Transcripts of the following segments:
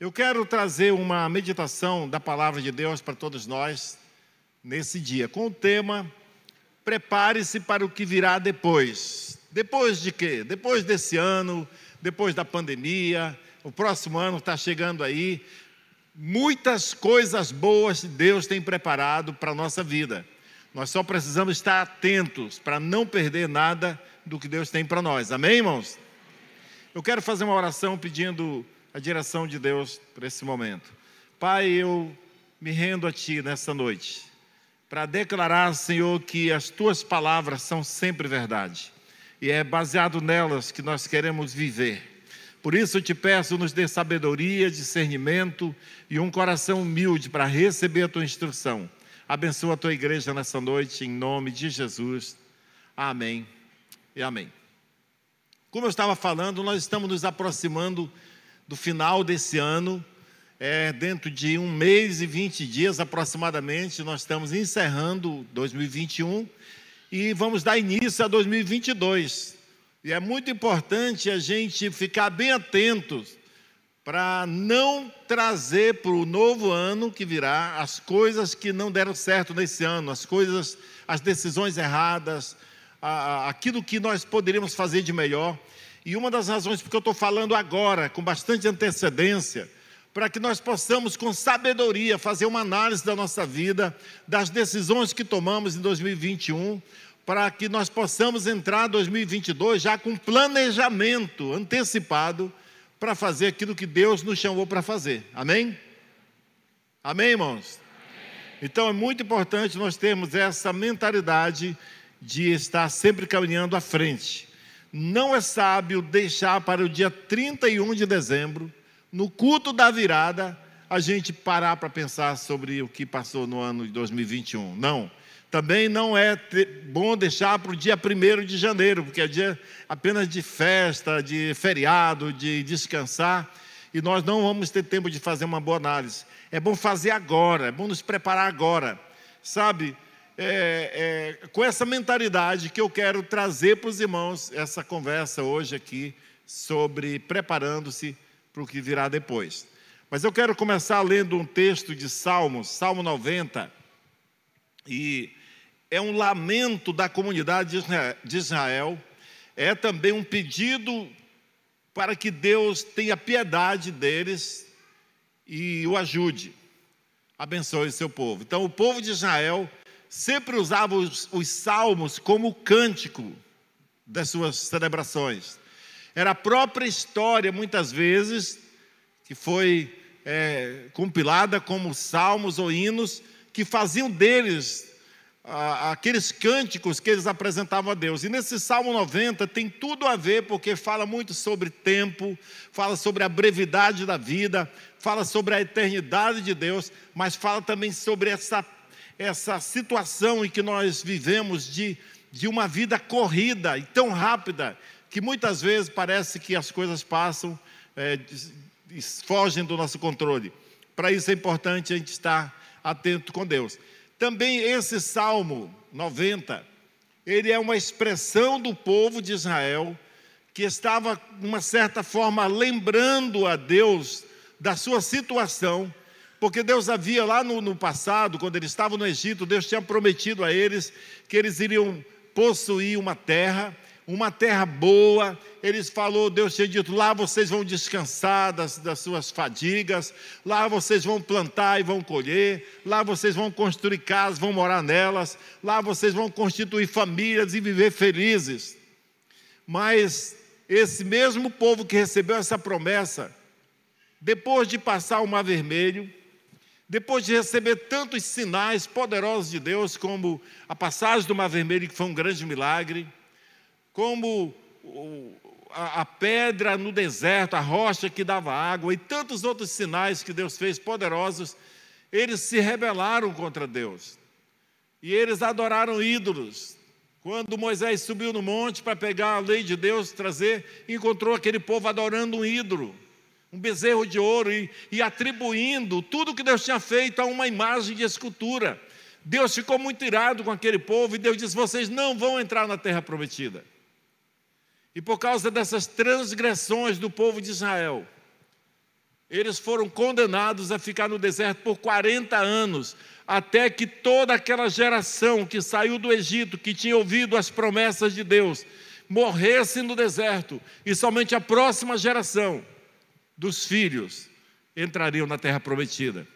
Eu quero trazer uma meditação da palavra de Deus para todos nós nesse dia, com o tema Prepare-se para o que virá depois. Depois de quê? Depois desse ano, depois da pandemia, o próximo ano está chegando aí. Muitas coisas boas Deus tem preparado para a nossa vida. Nós só precisamos estar atentos para não perder nada do que Deus tem para nós. Amém, irmãos? Eu quero fazer uma oração pedindo a direção de Deus para esse momento. Pai, eu me rendo a Ti nessa noite para declarar, Senhor, que as Tuas palavras são sempre verdade e é baseado nelas que nós queremos viver. Por isso eu te peço, nos dê sabedoria, discernimento e um coração humilde para receber a tua instrução. Abençoa a tua igreja nessa noite, em nome de Jesus. Amém e amém. Como eu estava falando, nós estamos nos aproximando do final desse ano. É, dentro de um mês e 20 dias aproximadamente, nós estamos encerrando 2021 e vamos dar início a 2022. E é muito importante a gente ficar bem atentos para não trazer para o novo ano que virá as coisas que não deram certo nesse ano, as coisas, as decisões erradas, aquilo que nós poderíamos fazer de melhor. E uma das razões porque eu estou falando agora, com bastante antecedência, para que nós possamos, com sabedoria, fazer uma análise da nossa vida, das decisões que tomamos em 2021, para que nós possamos entrar em 2022 já com planejamento antecipado para fazer aquilo que Deus nos chamou para fazer. Amém? Amém, irmãos? Então é muito importante nós termos essa mentalidade de estar sempre caminhando à frente. Não é sábio deixar para o dia 31 de dezembro, no culto da virada, a gente parar para pensar sobre o que passou no ano de 2021. Não. Também não é bom deixar para o dia 1 de janeiro, porque é dia apenas de festa, de feriado, de descansar, e nós não vamos ter tempo de fazer uma boa análise. É bom fazer agora, é bom nos preparar agora. Sabe, é, é, com essa mentalidade que eu quero trazer para os irmãos essa conversa hoje aqui sobre preparando-se para o que virá depois. Mas eu quero começar lendo um texto de Salmos, Salmo 90, e é um lamento da comunidade de Israel, é também um pedido para que Deus tenha piedade deles e o ajude, abençoe seu povo. Então, o povo de Israel sempre usava os, os salmos como cântico das suas celebrações. Era a própria história, muitas vezes, que foi é, compilada como salmos ou hinos, que faziam deles aqueles cânticos que eles apresentavam a Deus. E nesse Salmo 90 tem tudo a ver, porque fala muito sobre tempo, fala sobre a brevidade da vida, fala sobre a eternidade de Deus, mas fala também sobre essa essa situação em que nós vivemos de, de uma vida corrida e tão rápida, que muitas vezes parece que as coisas passam, é, fogem do nosso controle. Para isso é importante a gente estar atento com Deus. Também esse Salmo 90, ele é uma expressão do povo de Israel que estava, de uma certa forma, lembrando a Deus da sua situação porque Deus havia lá no, no passado, quando eles estavam no Egito, Deus tinha prometido a eles que eles iriam possuir uma terra, uma terra boa. Eles falou, Deus tinha dito: lá vocês vão descansar das, das, suas fadigas, lá vocês vão plantar e vão colher, lá vocês vão construir casas, vão morar nelas, lá vocês vão constituir famílias e viver felizes. Mas esse mesmo povo que recebeu essa promessa, depois de passar o Mar Vermelho, depois de receber tantos sinais poderosos de Deus, como a passagem do Mar Vermelho, que foi um grande milagre, como a, pedra no deserto, a rocha que dava água, e tantos outros sinais que Deus fez poderosos, eles se rebelaram contra Deus. E eles adoraram ídolos. Quando Moisés subiu no monte para pegar a lei de Deus, trazer, encontrou aquele povo adorando um ídolo um bezerro de ouro e, e atribuindo tudo que Deus tinha feito a uma imagem de escultura. Deus ficou muito irado com aquele povo e Deus disse: vocês não vão entrar na terra prometida. E por causa dessas transgressões do povo de Israel, eles foram condenados a ficar no deserto por 40 anos, até que toda aquela geração que saiu do Egito, que tinha ouvido as promessas de Deus, morresse no deserto, e somente a próxima geração dos filhos entrariam na terra prometida.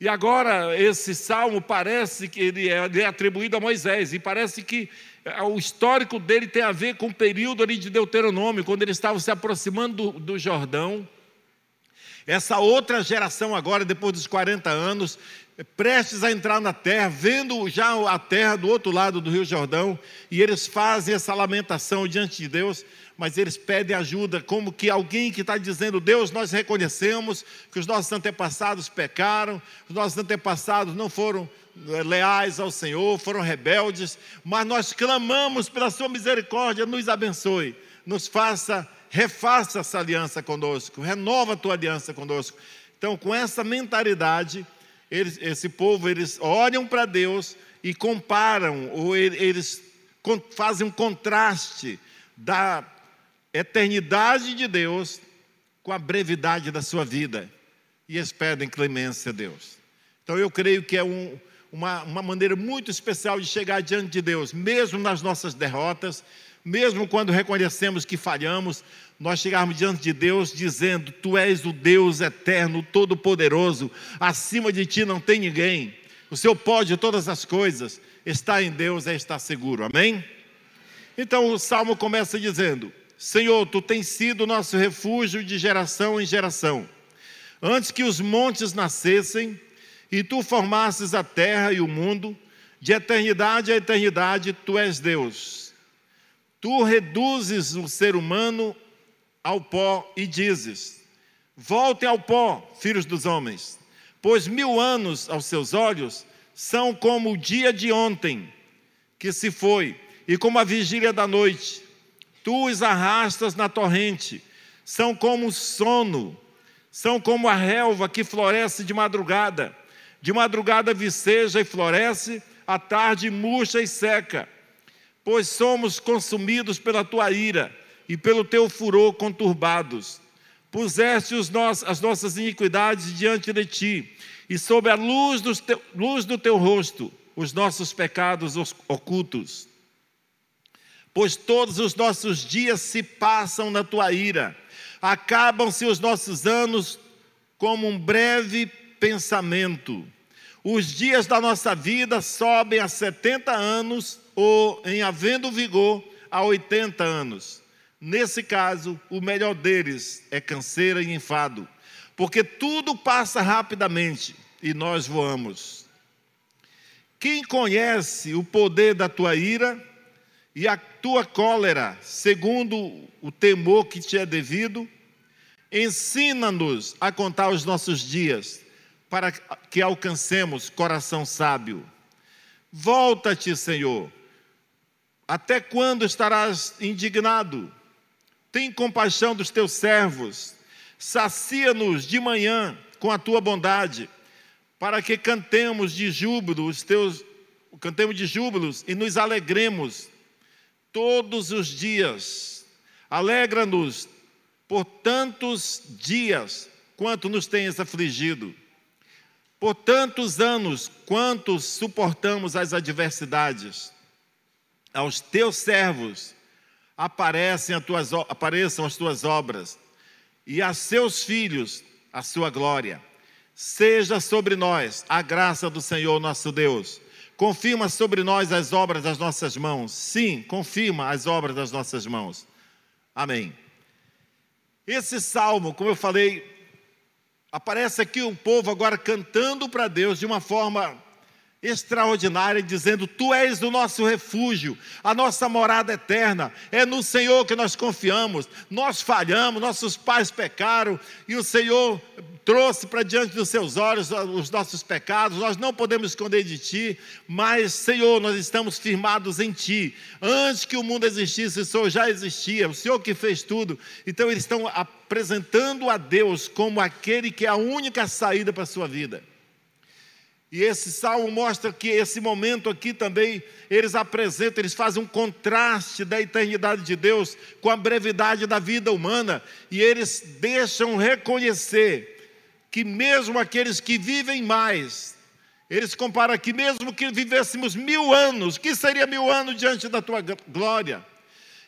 E agora esse salmo parece que ele é, é, atribuído a Moisés, e parece que é, o histórico dele tem a ver com o período ali de Deuteronômio, quando eles estavam se aproximando do, do Jordão, essa outra geração agora, depois dos 40 anos, prestes a entrar na terra, vendo já a terra do outro lado do Rio Jordão, e eles fazem essa lamentação diante de Deus, mas eles pedem ajuda, como que alguém que está dizendo: Deus, nós reconhecemos que os nossos antepassados pecaram, os nossos antepassados não foram eh, leais ao Senhor, foram rebeldes, mas nós clamamos pela Sua misericórdia, nos abençoe, nos faça refaça essa aliança conosco, renova a tua aliança conosco. Então, com essa mentalidade, eles, esse povo, eles olham para Deus e comparam, ou eles fazem um contraste da eternidade de Deus com a brevidade da sua vida. E eles pedem clemência a Deus. Então, eu creio que é um, uma, uma maneira muito especial de chegar diante de Deus, mesmo nas nossas derrotas, mesmo quando reconhecemos que falhamos, nós chegarmos diante de Deus dizendo: Tu és o Deus eterno, todo-poderoso, acima de ti não tem ninguém, o Senhor pode todas as coisas, está em Deus é estar seguro, amém? Então o salmo começa dizendo: Senhor, tu tens sido nosso refúgio de geração em geração. Antes que os montes nascessem e tu formasses a terra e o mundo, de eternidade a eternidade tu és Deus Tu reduzes o ser humano ao pó e dizes: Voltem ao pó, filhos dos homens, pois mil anos aos seus olhos são como o dia de ontem que se foi, e como a vigília da noite. Tu os arrastas na torrente, são como o sono, são como a relva que floresce de madrugada. De madrugada viceja e floresce, à tarde murcha e seca pois somos consumidos pela tua ira e pelo teu furor conturbados. Puseste as nossas iniquidades diante de ti, e sob a luz luz do teu rosto, os nossos pecados ocultos. Pois todos os nossos dias se passam na tua ira, acabam-se os nossos anos como um breve pensamento. Os dias da nossa vida sobem a 70 anos ou em havendo vigor a 80 anos. Nesse caso, o melhor deles é canseira e enfado, porque tudo passa rapidamente e nós voamos. Quem conhece o poder da tua ira e a tua cólera, segundo o temor que te é devido, ensina-nos a contar os nossos dias, para que alcancemos coração sábio. Volta-te, Senhor até quando estarás indignado? Tem compaixão dos teus servos, sacia-nos de manhã com a tua bondade, para que cantemos de júbilo os teus cantemos de júbilos e nos alegremos todos os dias. Alegra-nos por tantos dias quanto nos tens afligido. Por tantos anos quanto suportamos as adversidades aos teus servos aparecem as tuas, apareçam as tuas obras, e a seus filhos a sua glória. Seja sobre nós a graça do Senhor nosso Deus. Confirma sobre nós as obras das nossas mãos. Sim, confirma as obras das nossas mãos. Amém. Esse salmo, como eu falei, aparece aqui o povo agora cantando para Deus de uma forma extraordinária, dizendo: Tu és o nosso refúgio, a nossa morada eterna, é no Senhor que nós confiamos. Nós falhamos, nossos pais pecaram e o Senhor trouxe para diante dos seus olhos os nossos pecados, nós não podemos esconder de Ti, mas, Senhor, nós estamos firmados em Ti. Antes que o mundo existisse, o Senhor já existia, o Senhor que fez tudo. Então, eles estão apresentando a Deus como aquele que é a única saída para a sua vida. E esse salmo mostra que esse momento aqui também eles apresentam, eles fazem um contraste da eternidade de Deus com a brevidade da vida humana, e eles deixam reconhecer que mesmo aqueles que vivem mais, eles comparam que mesmo que vivêssemos mil anos, que seria mil anos diante da tua glória?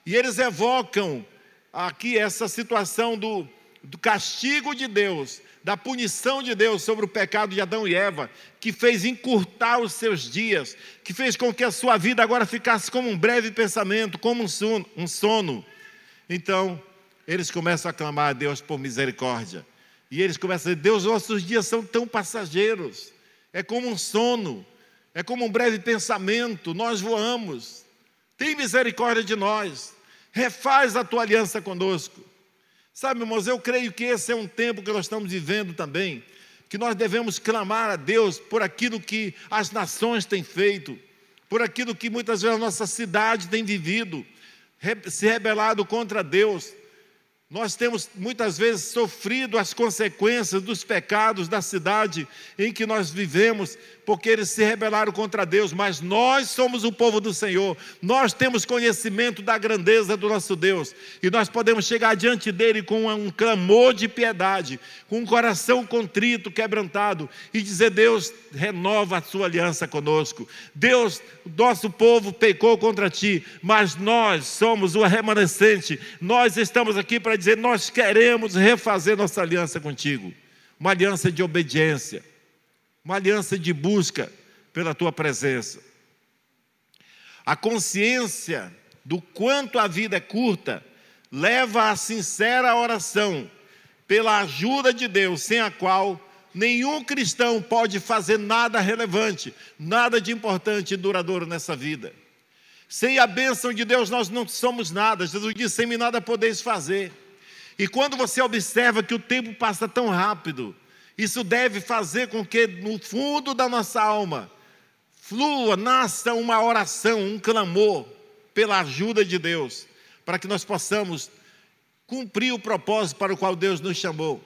E eles evocam aqui essa situação do, do castigo de Deus, da punição de Deus sobre o pecado de Adão e Eva, que fez encurtar os seus dias, que fez com que a sua vida agora ficasse como um breve pensamento, como um sono. Um sono. Então, eles começam a clamar a Deus por misericórdia. E eles começam a dizer: Deus, nossos dias são tão passageiros, é como um sono, é como um breve pensamento, nós voamos. Tem misericórdia de nós, refaz a tua aliança conosco. Sabe, irmãos, eu creio que esse é um tempo que nós estamos vivendo também, que nós devemos clamar a Deus por aquilo que as nações têm feito, por aquilo que muitas vezes a nossa cidade tem vivido, se rebelado contra Deus. Nós temos muitas vezes sofrido as consequências dos pecados da cidade em que nós vivemos, porque eles se rebelaram contra Deus, mas nós somos o povo do Senhor, nós temos conhecimento da grandeza do nosso Deus, e nós podemos chegar diante dele com um clamor de piedade, com um coração contrito, quebrantado, e dizer: Deus, renova a sua aliança conosco. Deus, nosso povo pecou contra ti, mas nós somos o remanescente, nós estamos aqui para dizer: nós queremos refazer nossa aliança contigo, uma aliança de obediência uma aliança de busca pela tua presença. A consciência do quanto a vida é curta leva à sincera oração pela ajuda de Deus, sem a qual nenhum cristão pode fazer nada relevante, nada de importante e duradouro nessa vida. Sem a bênção de Deus nós não somos nada. Jesus disse: sem mim nada podeis fazer. E quando você observa que o tempo passa tão rápido, isso deve fazer com que no fundo da nossa alma flua, nasça uma oração, um clamor pela ajuda de Deus, para que nós possamos cumprir o propósito para o qual Deus nos chamou.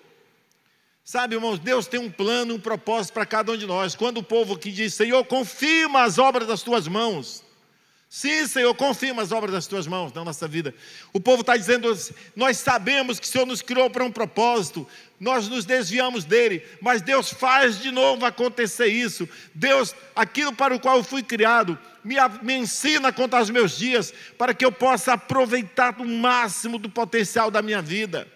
Sabe, irmãos, Deus tem um plano, um propósito para cada um de nós. Quando o povo que diz, Senhor, confirma as obras das tuas mãos, Sim, Senhor, confirma as obras das tuas mãos na nossa vida. O povo está dizendo: nós sabemos que o Senhor nos criou para um propósito, nós nos desviamos dele, mas Deus faz de novo acontecer isso. Deus, aquilo para o qual eu fui criado, me, me ensina a contar os meus dias, para que eu possa aproveitar o máximo do potencial da minha vida.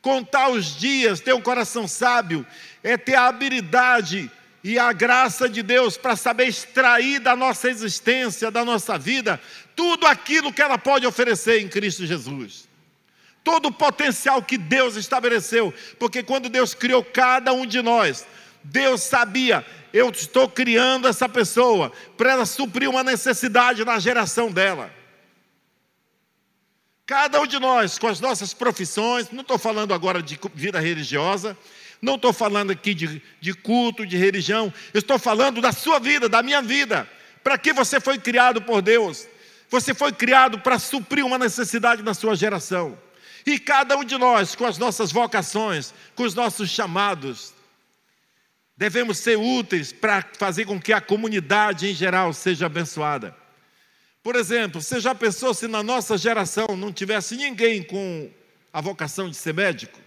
Contar os dias, ter um coração sábio, é ter a habilidade e a graça de Deus para saber extrair da nossa existência, da nossa vida, tudo aquilo que ela pode oferecer em Cristo Jesus. Todo o potencial que Deus estabeleceu, porque quando Deus criou cada um de nós, Deus sabia, eu estou criando essa pessoa para ela suprir uma necessidade na geração dela. Cada um de nós, com as nossas profissões, não estou falando agora de vida religiosa, não estou falando aqui de, de culto, de religião. Estou falando da sua vida, da minha vida. Para que você foi criado por Deus? Você foi criado para suprir uma necessidade na sua geração. E cada um de nós, com as nossas vocações, com os nossos chamados, devemos ser úteis para fazer com que a comunidade em geral seja abençoada. Por exemplo, você já pensou se na nossa geração não tivesse ninguém com a vocação de ser médico?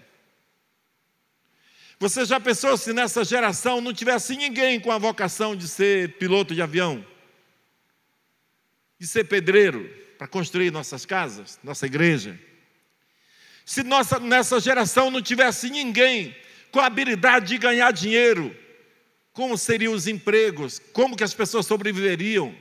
Você já pensou se nessa geração não tivesse ninguém com a vocação de ser piloto de avião? De ser pedreiro para construir nossas casas, nossa igreja? Se nossa, nessa geração não tivesse ninguém com a habilidade de ganhar dinheiro, como seriam os empregos? Como que as pessoas sobreviveriam?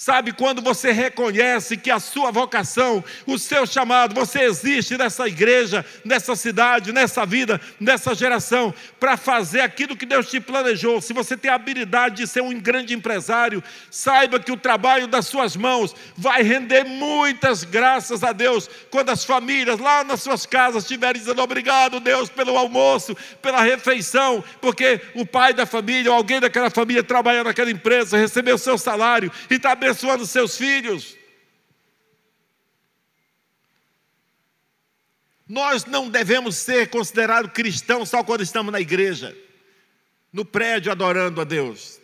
Sabe, quando você reconhece que a sua vocação, o seu chamado, você existe nessa igreja, nessa cidade, nessa vida, nessa geração, para fazer aquilo que Deus te planejou. Se você tem a habilidade de ser um grande empresário, saiba que o trabalho das suas mãos vai render muitas graças a Deus. Quando as famílias lá nas suas casas estiverem dizendo obrigado, Deus, pelo almoço, pela refeição, porque o pai da família, ou alguém daquela família trabalha naquela empresa, recebeu seu salário e está abençoando seus filhos. Nós não devemos ser considerados cristãos só quando estamos na igreja, no prédio adorando a Deus.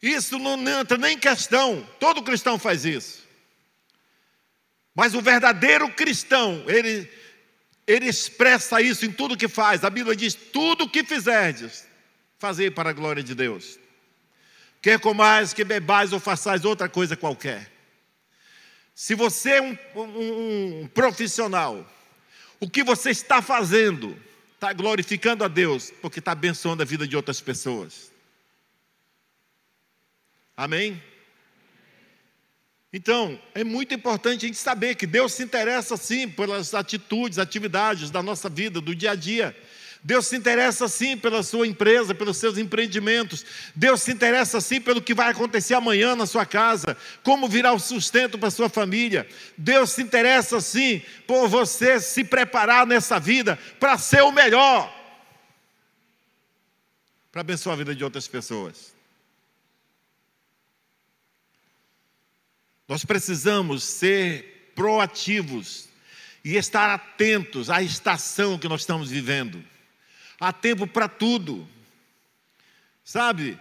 Isso não entra nem em questão, todo cristão faz isso. Mas o verdadeiro cristão, ele ele expressa isso em tudo que faz. A Bíblia diz: tudo o que fizerdes, fazei para a glória de Deus. Quer comais, que bebais ou façais outra coisa qualquer. Se você é um, um, um profissional, o que você está fazendo está glorificando a Deus, porque está abençoando a vida de outras pessoas. Amém? Então, é muito importante a gente saber que Deus se interessa sim pelas atitudes, atividades da nossa vida, do dia a dia. Deus se interessa sim pela sua empresa, pelos seus empreendimentos. Deus se interessa sim pelo que vai acontecer amanhã na sua casa, como virá o sustento para sua família. Deus se interessa sim por você se preparar nessa vida para ser o melhor, para abençoar a vida de outras pessoas. Nós precisamos ser proativos e estar atentos à estação que nós estamos vivendo. Há tempo para tudo. Sabe,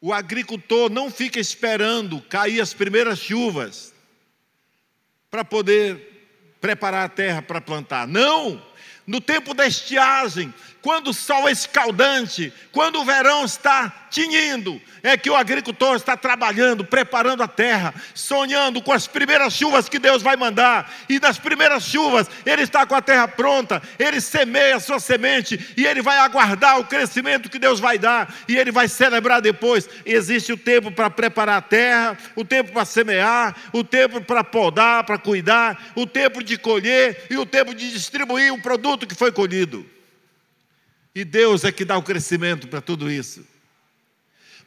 o agricultor não fica esperando cair as primeiras chuvas para poder preparar a terra para plantar. Não! No tempo da estiagem, quando o sol é escaldante, quando o verão está tinindo, é que o agricultor está trabalhando, preparando a terra, sonhando com as primeiras chuvas que Deus vai mandar, e nas primeiras chuvas ele está com a terra pronta, ele semeia a sua semente e ele vai aguardar o crescimento que Deus vai dar, e ele vai celebrar depois. Existe o tempo para preparar a terra, o tempo para semear, o tempo para podar, para cuidar, o tempo de colher e o tempo de distribuir o produto que foi colhido. E Deus é que dá o crescimento para tudo isso.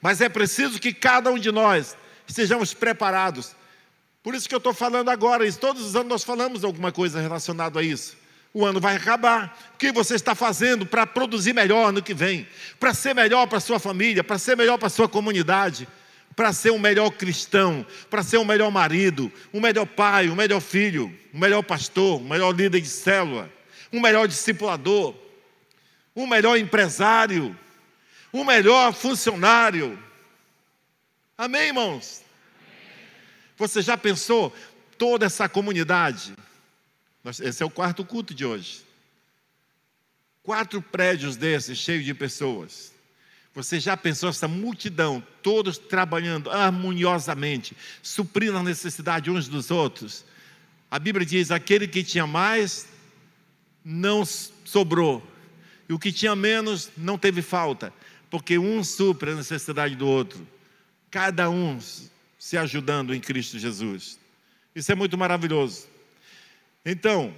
Mas é preciso que cada um de nós estejamos preparados. Por isso que eu estou falando agora, isso. todos os anos nós falamos alguma coisa relacionada a isso. O ano vai acabar. O que você está fazendo para produzir melhor no que vem? Para ser melhor para sua família, para ser melhor para sua comunidade, para ser um melhor cristão, para ser um melhor marido, um melhor pai, um melhor filho, um melhor pastor, um melhor líder de célula, um melhor discipulador um melhor empresário, um melhor funcionário. Amém, irmãos? Você já pensou toda essa comunidade? Esse é o quarto culto de hoje. Quatro prédios desses, cheios de pessoas. Você já pensou essa multidão, todos trabalhando harmoniosamente, suprindo a necessidade uns dos outros? A Bíblia diz: aquele que tinha mais, não sobrou e o que tinha menos não teve falta, porque um supre a necessidade do outro, cada um se ajudando em Cristo Jesus. Isso é muito maravilhoso. Então,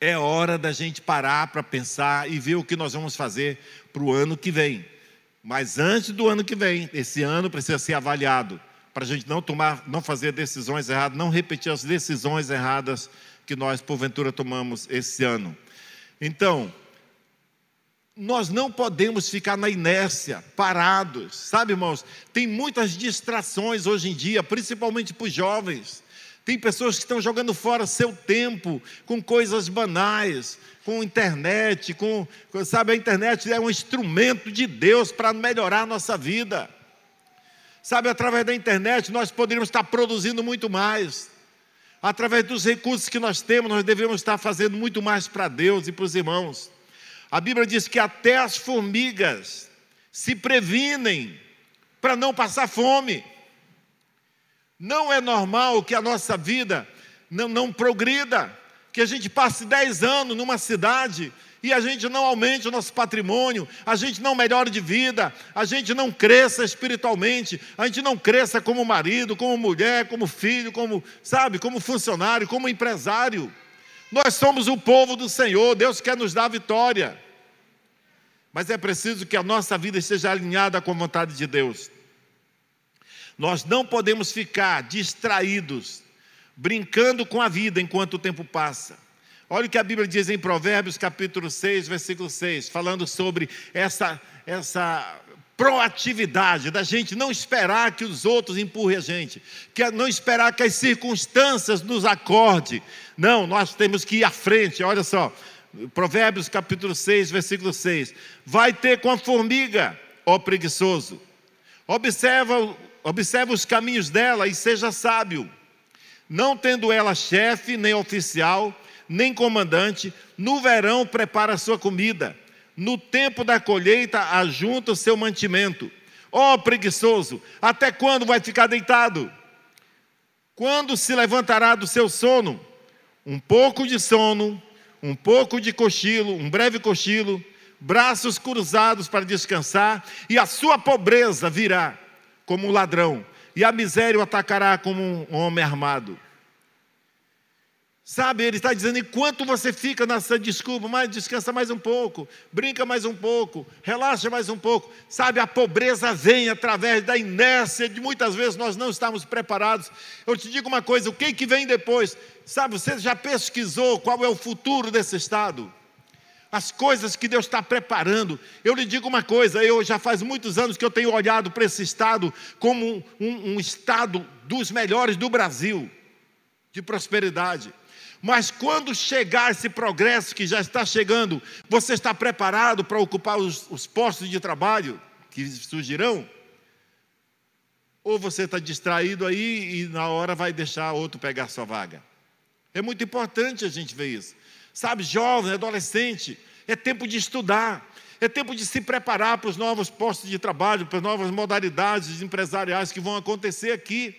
é hora da gente parar para pensar e ver o que nós vamos fazer para o ano que vem. Mas antes do ano que vem, esse ano precisa ser avaliado para a gente não tomar, não fazer decisões erradas, não repetir as decisões erradas que nós porventura tomamos esse ano. Então, nós não podemos ficar na inércia, parados, sabe, irmãos? Tem muitas distrações hoje em dia, principalmente para os jovens. Tem pessoas que estão jogando fora seu tempo com coisas banais, com internet, com, sabe, a internet é um instrumento de Deus para melhorar a nossa vida. Sabe, através da internet nós poderíamos estar produzindo muito mais. Através dos recursos que nós temos, nós devemos estar fazendo muito mais para Deus e para os irmãos. A Bíblia diz que até as formigas se previnem para não passar fome. Não é normal que a nossa vida não, não progrida, que a gente passe 10 anos numa cidade e a gente não aumente o nosso patrimônio, a gente não melhore de vida, a gente não cresça espiritualmente, a gente não cresça como marido, como mulher, como filho, como, sabe, como funcionário, como empresário. Nós somos o povo do Senhor, Deus quer nos dar vitória. Mas é preciso que a nossa vida esteja alinhada com a vontade de Deus. Nós não podemos ficar distraídos, brincando com a vida enquanto o tempo passa. Olha o que a Bíblia diz em Provérbios capítulo 6, versículo 6, falando sobre essa, essa proatividade, da gente não esperar que os outros empurrem a gente, que não esperar que as circunstâncias nos acorde. Não, nós temos que ir à frente. Olha só, Provérbios capítulo 6, versículo 6. Vai ter com a formiga, ó preguiçoso. Observa, observa os caminhos dela e seja sábio. Não tendo ela chefe nem oficial, nem comandante, no verão prepara a sua comida, no tempo da colheita ajunta o seu mantimento. Ó oh, preguiçoso, até quando vai ficar deitado? Quando se levantará do seu sono? Um pouco de sono, um pouco de cochilo, um breve cochilo, braços cruzados para descansar, e a sua pobreza virá como um ladrão, e a miséria o atacará como um homem armado. Sabe, ele está dizendo: enquanto você fica nessa desculpa, mas descansa mais um pouco, brinca mais um pouco, relaxa mais um pouco. Sabe, a pobreza vem através da inércia de muitas vezes nós não estamos preparados. Eu te digo uma coisa: o que, que vem depois? Sabe, você já pesquisou qual é o futuro desse estado? as coisas que Deus está preparando. Eu lhe digo uma coisa: eu já faz muitos anos que eu tenho olhado para esse estado como um, um, estado dos melhores do Brasil, de prosperidade. Mas quando chegar esse progresso que já está chegando, você está preparado para ocupar os, os postos de trabalho que surgirão? Ou você está distraído aí e na hora vai deixar outro pegar sua vaga? É muito importante a gente ver isso. Sabe, jovem, adolescente, é tempo de estudar, é tempo de se preparar para os novos postos de trabalho, para as novas modalidades empresariais que vão acontecer aqui.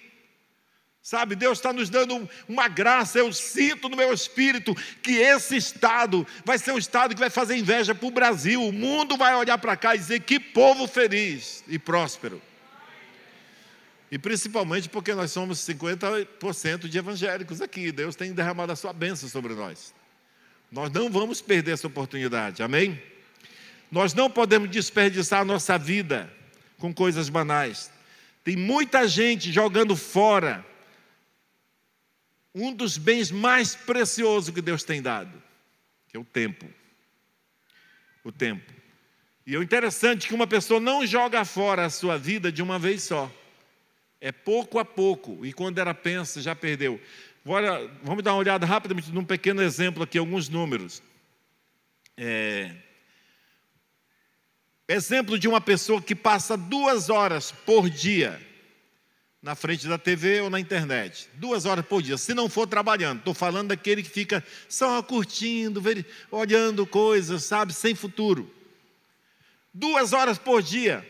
Sabe, Deus está nos dando uma graça, eu sinto no meu espírito que esse estado vai ser um estado que vai fazer inveja para o Brasil. O mundo vai olhar para cá e dizer que povo feliz e próspero. E principalmente porque nós somos 50% de evangélicos aqui. Deus tem derramado a sua bênção sobre nós. Nós não vamos perder essa oportunidade, amém? Nós não podemos desperdiçar a nossa vida com coisas banais. Tem muita gente jogando fora um dos bens mais preciosos que Deus tem dado, que é o tempo. O tempo. E é interessante que uma pessoa não joga fora a sua vida de uma vez só. É pouco a pouco, e quando ela pensa, já perdeu. Vamos dar uma olhada rapidamente num pequeno exemplo aqui, alguns números. É... Exemplo de uma pessoa que passa duas horas por dia na frente da TV ou na internet. Duas horas por dia, se não for trabalhando. Estou falando daquele que fica só curtindo, olhando coisas, sabe, sem futuro. Duas horas por dia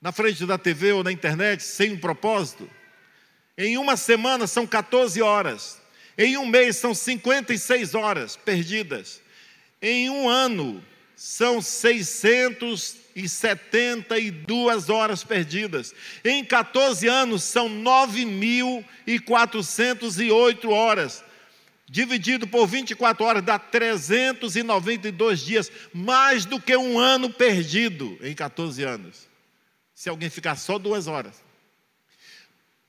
na frente da TV ou na internet, sem um propósito. Em uma semana são 14 horas. Em um mês são 56 horas perdidas. Em um ano são 672 horas perdidas. Em 14 anos são 9.408 horas. Dividido por 24 horas dá 392 dias, mais do que um ano perdido em 14 anos. Se alguém ficar só duas horas.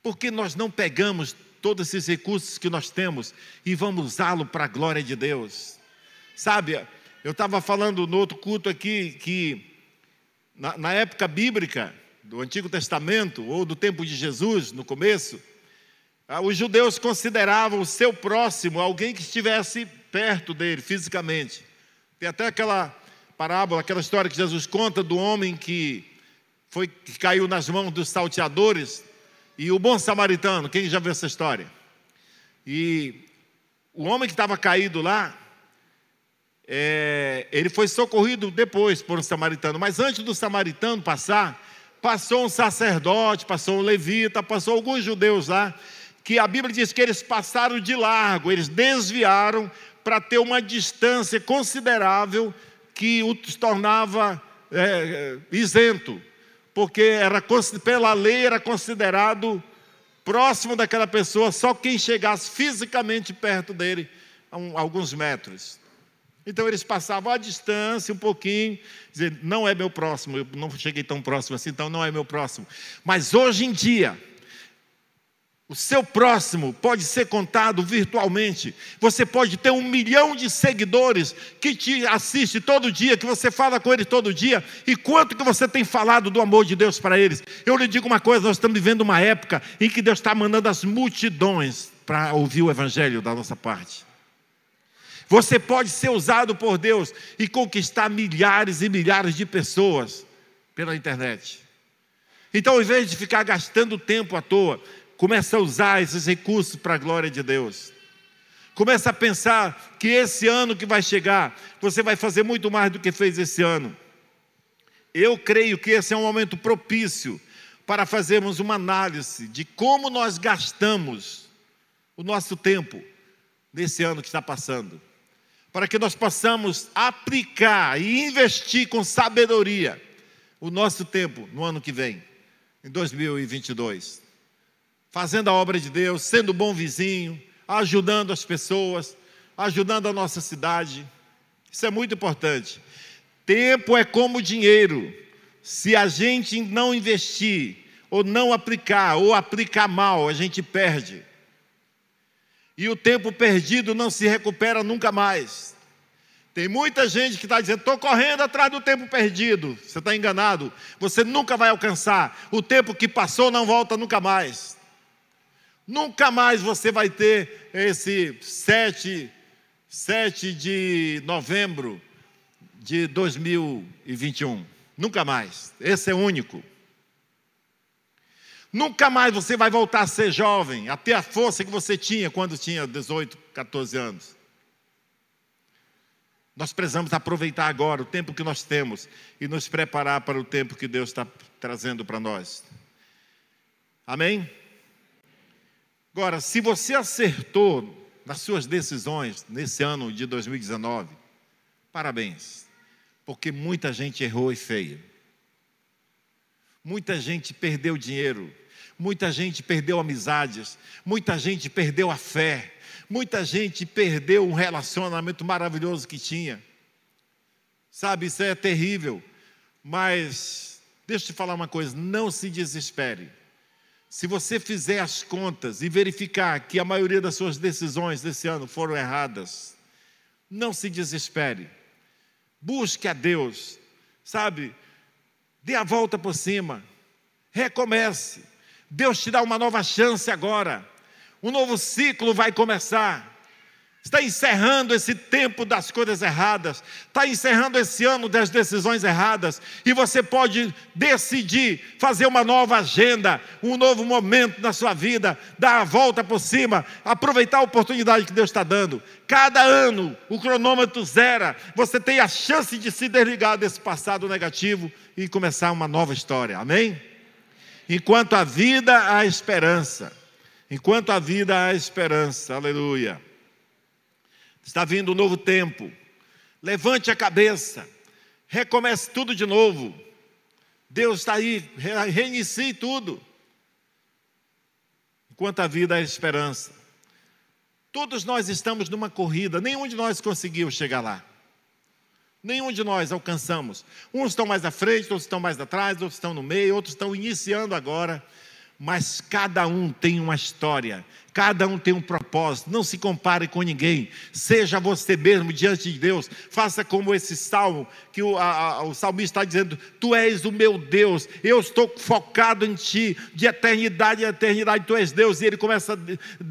Porque nós não pegamos todos esses recursos que nós temos e vamos usá-lo para a glória de Deus. Sabe, eu estava falando no outro culto aqui que na, na, época bíblica do Antigo Testamento ou do tempo de Jesus, no começo, ah, os judeus consideravam o seu próximo alguém que estivesse perto dele fisicamente. Tem até aquela parábola, aquela história que Jesus conta do homem que foi que caiu nas mãos dos salteadores e o bom samaritano, quem já viu essa história? E o homem que estava caído lá, é, ele foi socorrido depois por um samaritano, mas antes do samaritano passar, passou um sacerdote, passou um levita, passou alguns judeus lá, que a Bíblia diz que eles passaram de largo, eles desviaram para ter uma distância considerável que os tornava é, isento porque era, pela lei era considerado próximo daquela pessoa só quem chegasse fisicamente perto dele, a um, alguns metros. Então eles passavam à distância um pouquinho, dizendo: não é meu próximo, eu não cheguei tão próximo assim, então não é meu próximo. Mas hoje em dia, o seu próximo pode ser contado virtualmente. Você pode ter um milhão de seguidores que te assiste todo dia, que você fala com eles todo dia. E quanto que você tem falado do amor de Deus para eles? Eu lhe digo uma coisa: nós estamos vivendo uma época em que Deus está mandando as multidões para ouvir o Evangelho da nossa parte. Você pode ser usado por Deus e conquistar milhares e milhares de pessoas pela internet. Então, ao invés de ficar gastando tempo à toa, Começa a usar esses recursos para a glória de Deus. Começa a pensar que esse ano que vai chegar, você vai fazer muito mais do que fez esse ano. Eu creio que esse é um momento propício para fazermos uma análise de como nós gastamos o nosso tempo nesse ano que está passando, para que nós possamos aplicar e investir com sabedoria o nosso tempo no ano que vem, em 2022, fazendo a obra de Deus, sendo bom vizinho, ajudando as pessoas, ajudando a nossa cidade. Isso é muito importante. Tempo é como dinheiro. Se a gente não investir, ou não aplicar, ou aplicar mal, a gente perde. E o tempo perdido não se recupera nunca mais. Tem muita gente que está dizendo: estou correndo atrás do tempo perdido. Você está enganado. Você nunca vai alcançar. O tempo que passou não volta nunca mais. Nunca mais você vai ter esse 7, 7 de novembro de 2021. Nunca mais. Esse é único. Nunca mais você vai voltar a ser jovem, a ter a força que você tinha quando tinha 18, 14 anos. Nós precisamos aproveitar agora o tempo que nós temos e nos preparar para o tempo que Deus está trazendo para nós. Amém? Agora, se você acertou nas suas decisões nesse ano de 2019, parabéns, porque muita gente errou e feio. Muita gente perdeu dinheiro, muita gente perdeu amizades, muita gente perdeu a fé, muita gente perdeu um relacionamento maravilhoso que tinha. Sabe, isso é terrível, mas deixa eu te falar uma coisa: não se desespere. Se você fizer as contas e verificar que a maioria das suas decisões desse ano foram erradas, não se desespere. Busque a Deus, sabe? Dê a volta por cima, recomece. Deus te dá uma nova chance agora. Um novo ciclo vai começar está encerrando esse tempo das coisas erradas, está encerrando esse ano das decisões erradas, e você pode decidir fazer uma nova agenda, um novo momento na sua vida, dar a volta por cima, aproveitar a oportunidade que Deus está dando. Cada ano o cronômetro zera, você tem a chance de se desligar desse passado negativo e começar uma nova história, amém? Enquanto a vida, há esperança. Enquanto a vida, há esperança, aleluia. Está vindo um novo tempo. Levante a cabeça. Recomece tudo de novo. Deus está aí. Reinicie tudo. Enquanto a vida é esperança. Todos nós estamos numa corrida. Nenhum de nós conseguiu chegar lá. Nenhum de nós alcançamos. Uns estão mais à frente, outros estão mais atrás, outros estão no meio, outros estão iniciando agora mas cada um tem uma história, cada um tem um propósito. Não se compare com ninguém, seja você mesmo diante de Deus. Faça como esse salmo, que o, a, o salmista está dizendo: Tu és o meu Deus, eu estou focado em Ti, de eternidade em eternidade, Tu és Deus. E ele começa a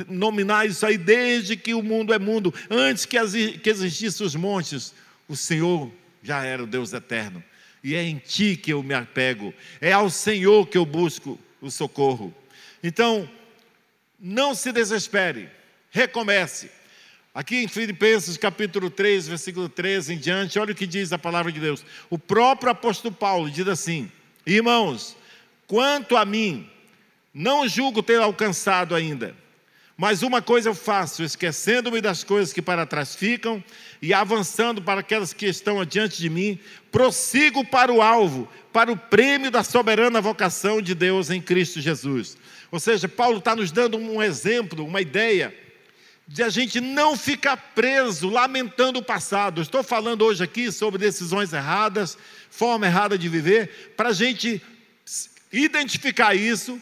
nominar isso aí desde que o mundo é mundo, antes que, que existissem os montes, o Senhor já era o Deus eterno. E é em Ti que eu me apego, é ao Senhor que eu busco o socorro. Então, não se desespere, recomece. Aqui em Filipenses capítulo 3, versículo 13 em diante, olha o que diz a palavra de Deus. O próprio apóstolo Paulo diz assim: Irmãos, quanto a mim, não julgo ter alcançado ainda, mas uma coisa eu faço, esquecendo-me das coisas que para trás ficam e avançando para aquelas que estão adiante de mim, prossigo para o alvo, para o prêmio da soberana vocação de Deus em Cristo Jesus. Ou seja, Paulo está nos dando um exemplo, uma ideia, de a gente não ficar preso, lamentando o passado. Estou falando hoje aqui sobre decisões erradas, forma errada de viver, para a gente identificar isso,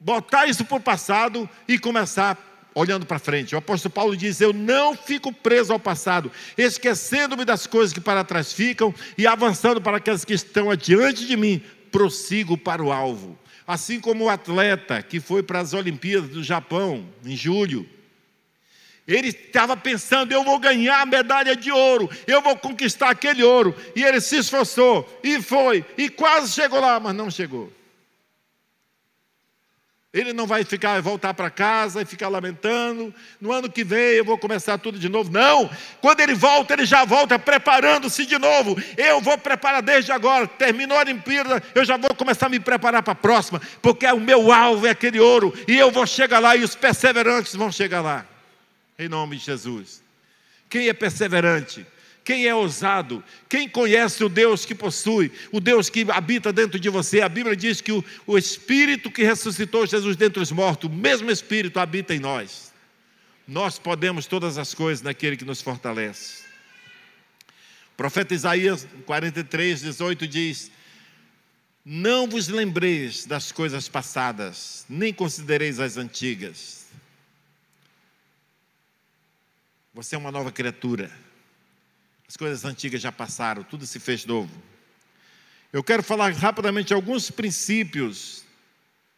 botar isso para o passado e começar olhando para frente. O apóstolo Paulo diz: Eu não fico preso ao passado, esquecendo-me das coisas que para trás ficam e avançando para aquelas que estão adiante de mim, prossigo para o alvo. Assim como o atleta que foi para as Olimpíadas do Japão em julho, ele estava pensando: eu vou ganhar a medalha de ouro, eu vou conquistar aquele ouro. E ele se esforçou, e foi, e quase chegou lá, mas não chegou. Ele não vai ficar voltar para casa e ficar lamentando. No ano que vem eu vou começar tudo de novo. Não! Quando ele volta, ele já volta preparando-se de novo. Eu vou preparar desde agora. Terminou a Olimpíada, eu já vou começar a me preparar para a próxima, porque o meu alvo é aquele ouro e eu vou chegar lá e os perseverantes vão chegar lá. Em nome de Jesus. Quem é perseverante? Quem é ousado? Quem conhece o Deus que possui, o Deus que habita dentro de você? A Bíblia diz que o, o Espírito que ressuscitou Jesus dentre os mortos, o mesmo Espírito habita em nós. Nós podemos todas as coisas naquele que nos fortalece. O profeta Isaías 43, 18 diz: Não vos lembreis das coisas passadas, nem considereis as antigas. Você é uma nova criatura. As coisas antigas já passaram, tudo se fez novo. Eu quero falar rapidamente alguns princípios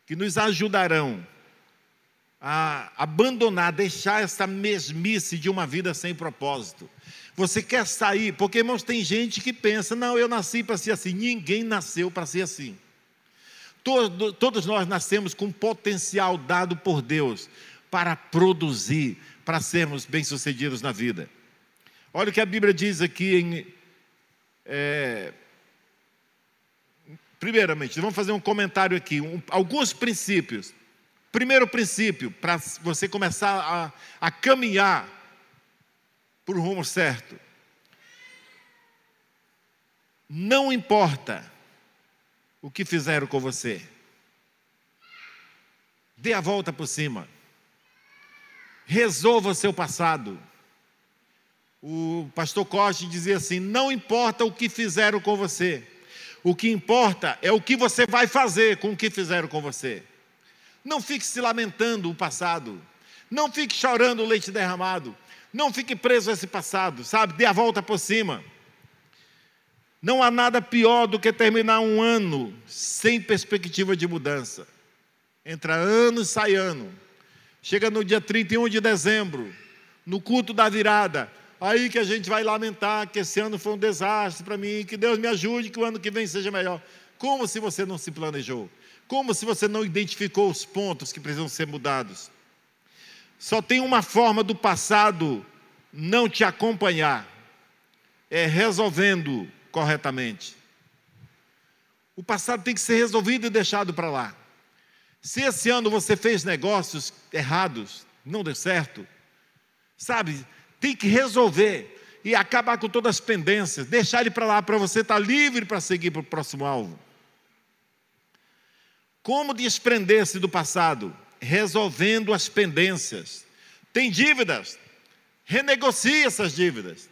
que nos ajudarão a abandonar, deixar essa mesmice de uma vida sem propósito. Você quer sair, porque irmãos, tem gente que pensa: não, eu nasci para ser assim. Ninguém nasceu para ser assim. Todo, todos nós nascemos com potencial dado por Deus para produzir, para sermos bem-sucedidos na vida. Olha o que a Bíblia diz aqui em. É, primeiramente, vamos fazer um comentário aqui, um, alguns princípios. Primeiro princípio, para você começar a, a caminhar por um rumo certo. Não importa o que fizeram com você, dê a volta por cima, resolva o seu passado o pastor Costa dizia assim: não importa o que fizeram com você, o que importa é o que você vai fazer com o que fizeram com você. Não fique se lamentando o passado, não fique chorando o leite derramado, não fique preso a esse passado, sabe? Dê a volta por cima. Não há nada pior do que terminar um ano sem perspectiva de mudança. Entra ano e sai ano. Chega no dia 31 de dezembro, no culto da virada, Aí que a gente vai lamentar que esse ano foi um desastre para mim, que Deus me ajude, que o ano que vem seja melhor. Como se você não se planejou? Como se você não identificou os pontos que precisam ser mudados? Só tem uma forma do passado não te acompanhar: é resolvendo corretamente. O passado tem que ser resolvido e deixado para lá. Se esse ano você fez negócios errados, não deu certo, sabe, tem que resolver e acabar com todas as pendências, deixar ele para lá para você estar tá livre para seguir para o próximo alvo. Como desprender-se do passado? Resolvendo as pendências. Tem dívidas? Renegocie essas dívidas.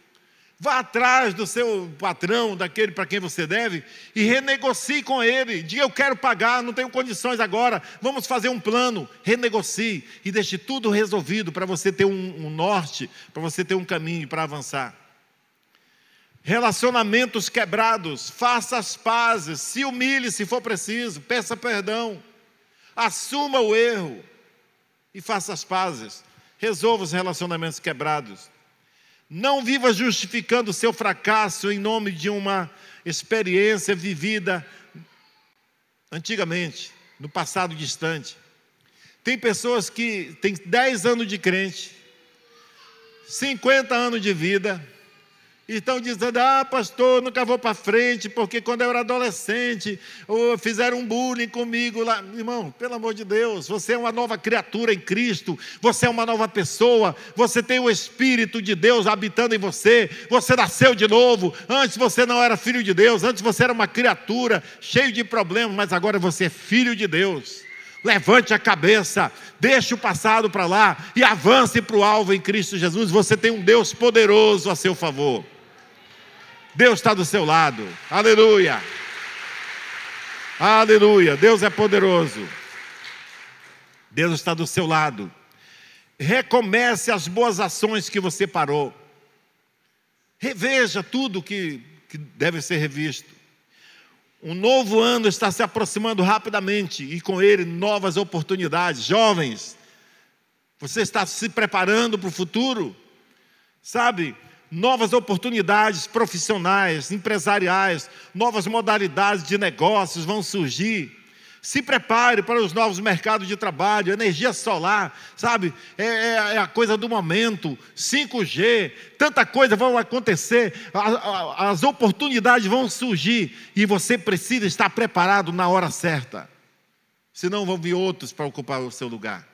Vá atrás do seu patrão, daquele para quem você deve, e renegocie com ele. Diga: Eu quero pagar, não tenho condições agora, vamos fazer um plano. Renegocie e deixe tudo resolvido para você ter um, um norte, para você ter um caminho para avançar. Relacionamentos quebrados, faça as pazes, se humilhe se for preciso, peça perdão, assuma o erro e faça as pazes, resolva os relacionamentos quebrados. Não viva justificando o seu fracasso em nome de uma experiência vivida antigamente, no passado distante. Tem pessoas que têm 10 anos de crente, 50 anos de vida, estão dizendo: ah, pastor, nunca vou para frente, porque quando eu era adolescente, fizeram um bullying comigo lá. Irmão, pelo amor de Deus, você é uma nova criatura em Cristo, você é uma nova pessoa, você tem o Espírito de Deus habitando em você, você nasceu de novo. Antes você não era filho de Deus, antes você era uma criatura cheio de problemas, mas agora você é filho de Deus. Levante a cabeça, deixe o passado para lá e avance para o alvo em Cristo Jesus. Você tem um Deus poderoso a seu favor. Deus está do seu lado. Aleluia. Aleluia. Deus é poderoso. Deus está do seu lado. Recomece as boas ações que você parou. Reveja tudo que, que deve ser revisto. Um novo ano está se aproximando rapidamente e com ele novas oportunidades. Jovens, você está se preparando para o futuro? Sabe, novas oportunidades profissionais, empresariais, novas modalidades de negócios vão surgir. Se prepare para os novos mercados de trabalho, energia solar, sabe? É, é, é a coisa do momento, 5G, tanta coisa vai acontecer, as oportunidades vão surgir e você precisa estar preparado na hora certa. Senão vão vir outros para ocupar o seu lugar.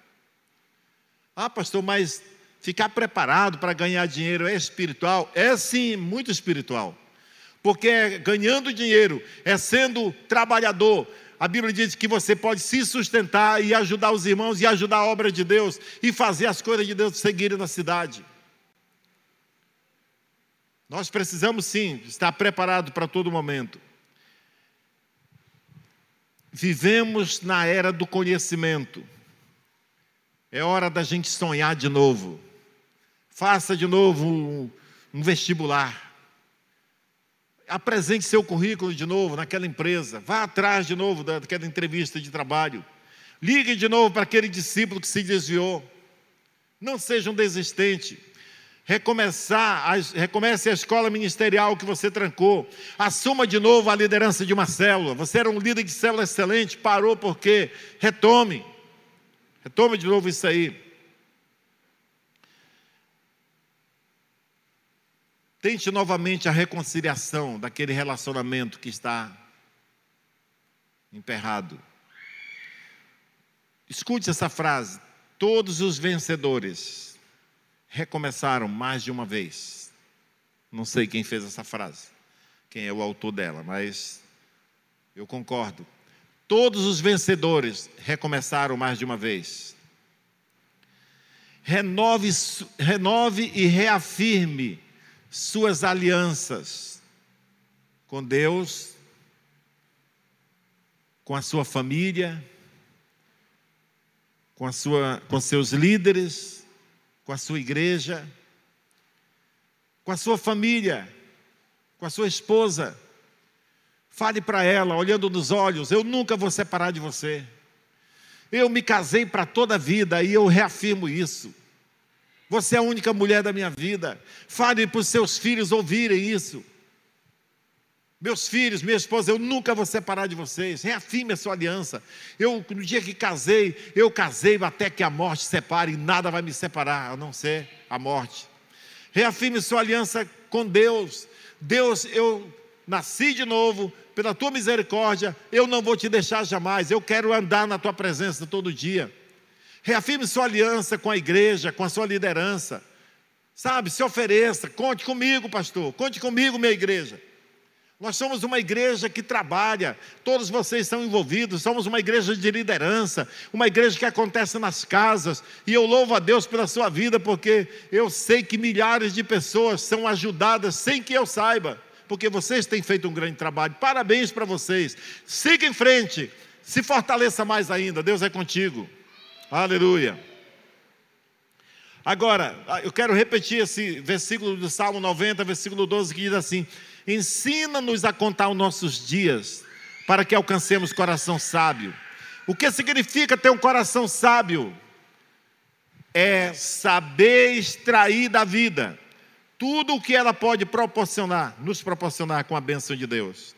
Ah, pastor, mas ficar preparado para ganhar dinheiro é espiritual? É sim, muito espiritual. Porque é ganhando dinheiro, é sendo trabalhador, a Bíblia diz que você pode se sustentar e ajudar os irmãos e ajudar a obra de Deus e fazer as coisas de Deus seguirem na cidade. Nós precisamos sim estar preparados para todo momento. Vivemos na era do conhecimento. É hora da gente sonhar de novo. Faça de novo um, um vestibular apresente seu currículo de novo naquela empresa, vá atrás de novo daquela entrevista de trabalho, ligue de novo para aquele discípulo que se desviou. Não seja um desistente. Recomeçar, recomece a escola ministerial que você trancou. Assuma de novo a liderança de uma célula. Você era um líder de célula excelente, parou porque retome. Retome de novo isso aí. Tente novamente a reconciliação daquele relacionamento que está emperrado. Escute essa frase: todos os vencedores recomeçaram mais de uma vez. Não sei quem fez essa frase, quem é o autor dela, mas eu concordo. Todos os vencedores recomeçaram mais de uma vez. Renove, renove e reafirme suas alianças com Deus, com a sua família, com, a sua, com seus líderes, com a sua igreja, com a sua família, com a sua esposa. Fale para ela, olhando nos olhos: Eu nunca vou separar de você. Eu me casei para toda a vida e eu reafirmo isso. Você é a única mulher da minha vida. Fale para os seus filhos ouvirem isso. Meus filhos, minha esposa, eu nunca vou separar de vocês. Reafirme a sua aliança. Eu, no dia que casei, eu casei até que a morte separe e nada vai me separar, a não ser a morte. Reafirme sua aliança com Deus. Deus, eu nasci de novo, pela tua misericórdia, eu não vou te deixar jamais. Eu quero andar na tua presença todo dia. Reafirme sua aliança com a igreja, com a sua liderança. Sabe, se ofereça, conte comigo, pastor, conte comigo, minha igreja. Nós somos uma igreja que trabalha, todos vocês estão envolvidos, somos uma igreja de liderança, uma igreja que acontece nas casas, e eu louvo a Deus pela sua vida, porque eu sei que milhares de pessoas são ajudadas sem que eu saiba, porque vocês têm feito um grande trabalho. Parabéns para vocês. Siga em frente, se fortaleça mais ainda, Deus é contigo. Aleluia. Agora, eu quero repetir esse versículo do Salmo 90, versículo 12, que diz assim: Ensina-nos a contar os nossos dias, para que alcancemos coração sábio. O que significa ter um coração sábio? É saber extrair da vida tudo o que ela pode proporcionar, nos proporcionar com a bênção de Deus.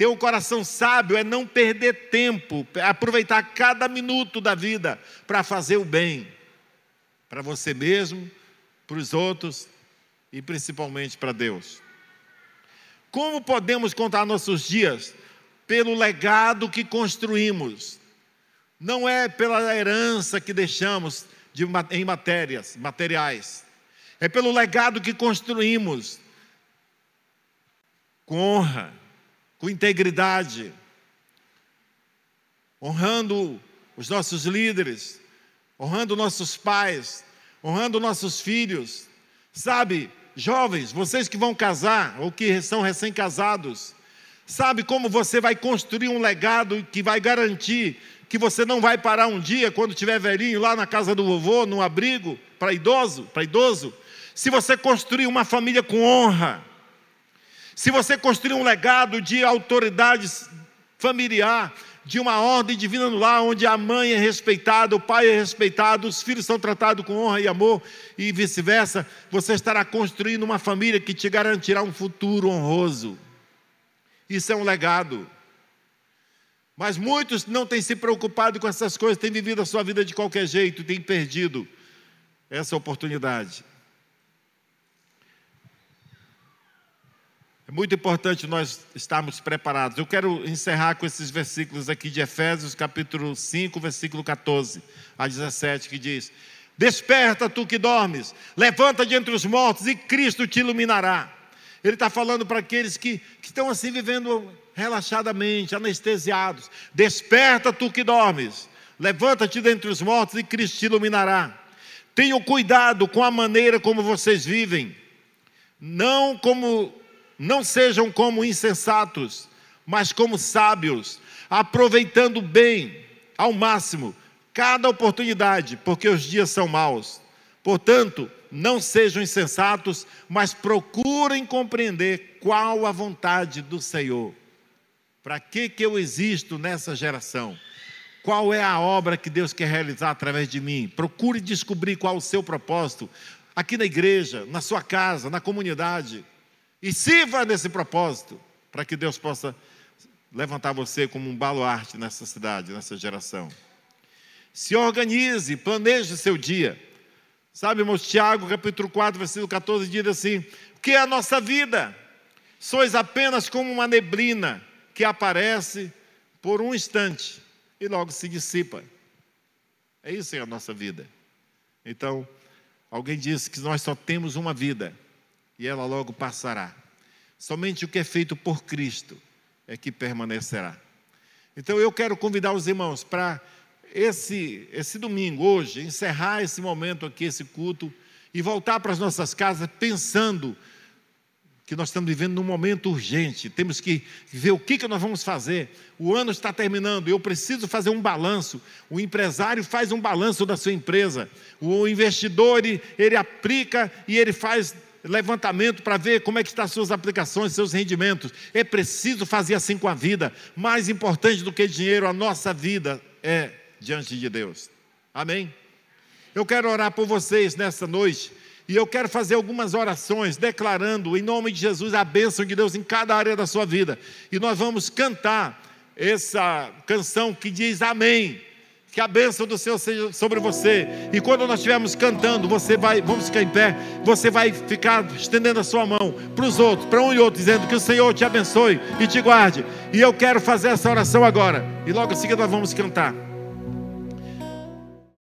Ter um coração sábio é não perder tempo, é aproveitar cada minuto da vida para fazer o bem, para você mesmo, para os outros e principalmente para Deus. Como podemos contar nossos dias? Pelo legado que construímos, não é pela herança que deixamos de, em matérias, materiais, é pelo legado que construímos com honra, com integridade, honrando os nossos líderes, honrando nossos pais, honrando nossos filhos. Sabe, jovens, vocês que vão casar ou que são recém-casados, sabe como você vai construir um legado que vai garantir que você não vai parar um dia quando tiver velhinho lá na casa do vovô, num abrigo para idoso, para idoso. Se você construir uma família com honra, se você construir um legado de autoridade familiar, de uma ordem divina no lar, onde a mãe é respeitada, o pai é respeitado, os filhos são tratados com honra e amor e vice-versa, você estará construindo uma família que te garantirá um futuro honroso. Isso é um legado. Mas muitos não têm se preocupado com essas coisas, têm vivido a sua vida de qualquer jeito, têm perdido essa oportunidade. É muito importante nós estarmos preparados. Eu quero encerrar com esses versículos aqui de Efésios, capítulo 5, versículo 14 a 17, que diz: Desperta, tu que dormes, levanta de entre os mortos e Cristo te iluminará. Ele está falando para aqueles que, que estão assim vivendo relaxadamente, anestesiados. Desperta, tu que dormes, levanta-te dentre os mortos e Cristo te iluminará. Tenham cuidado com a maneira como vocês vivem, não como não sejam como insensatos, mas como sábios, aproveitando bem, ao máximo, cada oportunidade, porque os dias são maus. Portanto, não sejam insensatos, mas procurem compreender qual a vontade do Senhor. Para que, que eu existo nessa geração? Qual é a obra que Deus quer realizar através de mim? Procure descobrir qual o seu propósito, aqui na igreja, na sua casa, na comunidade. E sirva nesse propósito, para que Deus possa levantar você como um baluarte nessa cidade, nessa geração. Se organize, planeje seu dia. Sabe, irmãos, Tiago, capítulo 4, versículo 14, diz assim: que é a nossa vida? Sois apenas como uma neblina que aparece por um instante e logo se dissipa. É isso é a nossa vida. Então, alguém disse que nós só temos uma vida e ela logo passará. Somente o que é feito por Cristo é que permanecerá. Então eu quero convidar os irmãos para esse, esse domingo, hoje, encerrar esse momento aqui, esse culto, e voltar para as nossas casas pensando que nós estamos vivendo num momento urgente, temos que ver o que, que nós vamos fazer. O ano está terminando, eu preciso fazer um balanço. O empresário faz um balanço da sua empresa, o investidor ele, ele aplica e ele faz levantamento para ver como é que estão as suas aplicações, seus rendimentos. É preciso fazer assim com a vida. Mais importante do que dinheiro, a nossa vida é diante de Deus. Amém? Eu quero orar por vocês nessa noite. E eu quero fazer algumas orações declarando em nome de Jesus a bênção de Deus em cada área da sua vida. E nós vamos cantar essa canção que diz Amém. Que a bênção do Senhor seja sobre você. E quando nós estivermos cantando, você vai, vamos ficar em pé, você vai ficar estendendo a sua mão para os outros, para um e outro, dizendo que o Senhor te abençoe e te guarde. E eu quero fazer essa oração agora. E logo em seguida nós vamos cantar.